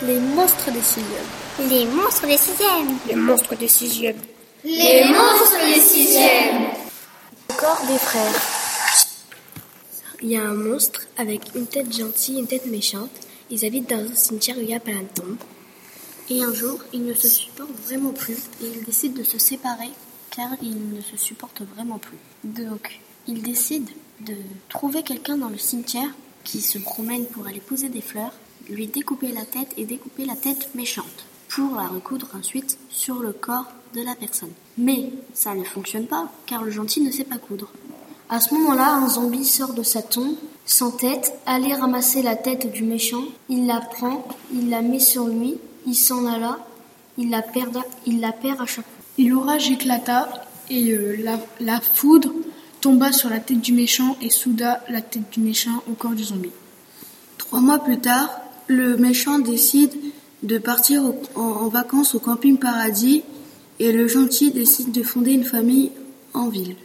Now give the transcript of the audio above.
Les monstres des sixièmes. Les monstres des sixièmes. Les monstres des sixièmes. Les monstres des sixièmes. Le corps des frères. Il y a un monstre avec une tête gentille et une tête méchante. Ils habitent dans un cimetière où il y a plein de tombes. Et un jour, ils ne se supportent vraiment plus et ils décident de se séparer car ils ne se supportent vraiment plus. Donc, ils décident de trouver quelqu'un dans le cimetière qui se promène pour aller poser des fleurs, lui découper la tête et découper la tête méchante pour la recoudre ensuite sur le corps de la personne. Mais ça ne fonctionne pas car le gentil ne sait pas coudre. À ce moment-là, un zombie sort de sa tombe, sans tête, allait ramasser la tête du méchant, il la prend, il la met sur lui, il s'en alla, il la perd, il la perd à chaque fois. Et l'orage éclata et euh, la, la foudre tomba sur la tête du méchant et souda la tête du méchant au corps du zombie. Trois mois plus tard, le méchant décide de partir en vacances au camping paradis et le gentil décide de fonder une famille en ville.